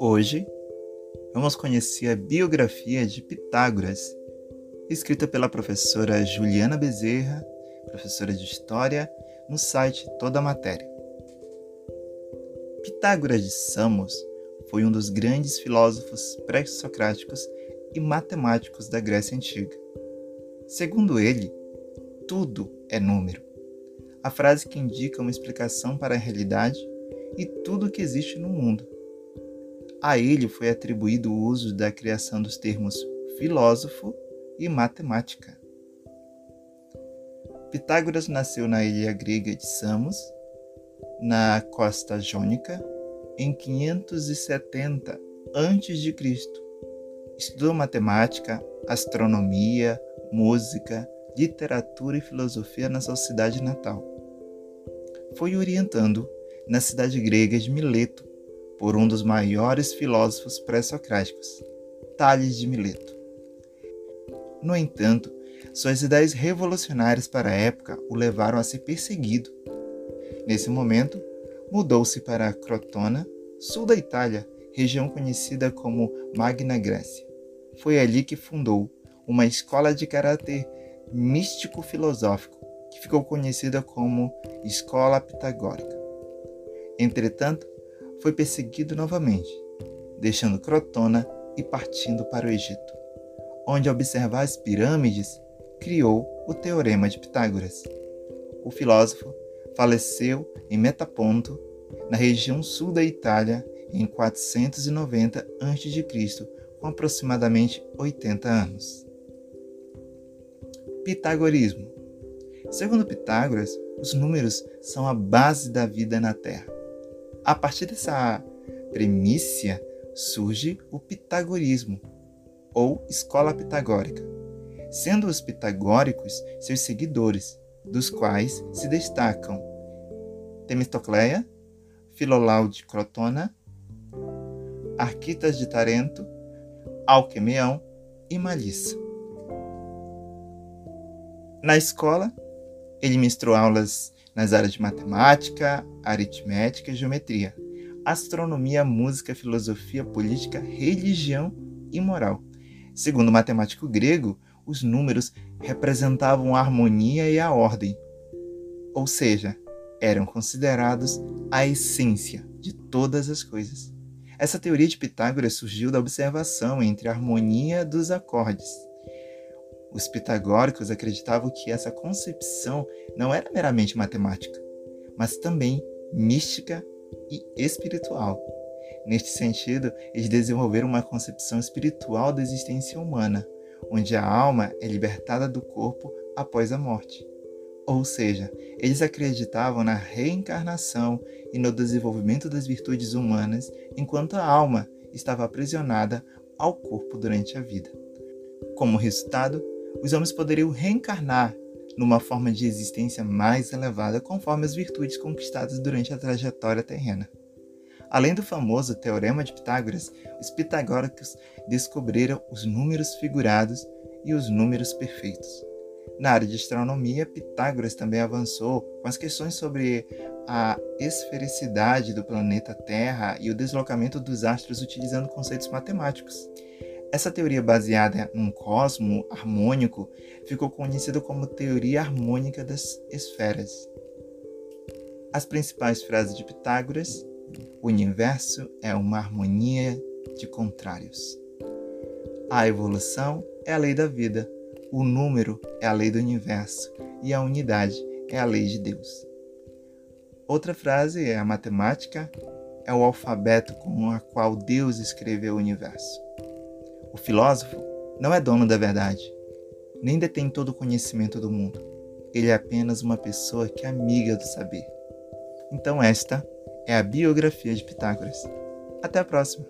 Hoje vamos conhecer a biografia de Pitágoras, escrita pela professora Juliana Bezerra, professora de História, no site Toda a Matéria. Pitágoras de Samos foi um dos grandes filósofos pré-socráticos e matemáticos da Grécia Antiga. Segundo ele, tudo é número. A frase que indica uma explicação para a realidade e tudo o que existe no mundo. A ele foi atribuído o uso da criação dos termos filósofo e matemática. Pitágoras nasceu na ilha grega de Samos, na costa jônica, em 570 a.C. Estudou matemática, astronomia, música, literatura e filosofia na sua cidade natal. Foi orientando na cidade grega de Mileto por um dos maiores filósofos pré-socráticos, Tales de Mileto. No entanto, suas ideias revolucionárias para a época o levaram a ser perseguido. Nesse momento, mudou-se para Crotona, sul da Itália, região conhecida como Magna Grécia. Foi ali que fundou uma escola de caráter místico-filosófico, que ficou conhecida como Escola Pitagórica. Entretanto, foi perseguido novamente, deixando Crotona e partindo para o Egito, onde, ao observar as pirâmides, criou o Teorema de Pitágoras. O filósofo faleceu em Metaponto, na região sul da Itália, em 490 a.C., com aproximadamente 80 anos. Pitagorismo. Segundo Pitágoras, os números são a base da vida na Terra. A partir dessa premissa surge o pitagorismo, ou escola pitagórica, sendo os pitagóricos seus seguidores, dos quais se destacam Temistocleia, Filolau de Crotona, Arquitas de Tarento, Alquemeão e Malissa. Na escola, ele ministrou aulas nas áreas de matemática, aritmética e geometria, astronomia, música, filosofia, política, religião e moral. Segundo o matemático grego, os números representavam a harmonia e a ordem, ou seja, eram considerados a essência de todas as coisas. Essa teoria de Pitágoras surgiu da observação entre a harmonia dos acordes os pitagóricos acreditavam que essa concepção não era meramente matemática, mas também mística e espiritual. Neste sentido, eles desenvolveram uma concepção espiritual da existência humana, onde a alma é libertada do corpo após a morte. Ou seja, eles acreditavam na reencarnação e no desenvolvimento das virtudes humanas, enquanto a alma estava aprisionada ao corpo durante a vida. Como resultado, os homens poderiam reencarnar numa forma de existência mais elevada conforme as virtudes conquistadas durante a trajetória terrena. Além do famoso Teorema de Pitágoras, os pitagóricos descobriram os números figurados e os números perfeitos. Na área de astronomia, Pitágoras também avançou com as questões sobre a esfericidade do planeta Terra e o deslocamento dos astros utilizando conceitos matemáticos. Essa teoria baseada num cosmo harmônico ficou conhecida como teoria harmônica das esferas. As principais frases de Pitágoras: o universo é uma harmonia de contrários. A evolução é a lei da vida, o número é a lei do universo e a unidade é a lei de Deus. Outra frase é a matemática é o alfabeto com a qual Deus escreveu o universo. O filósofo não é dono da verdade, nem detém todo o conhecimento do mundo. Ele é apenas uma pessoa que é amiga do saber. Então, esta é a biografia de Pitágoras. Até a próxima!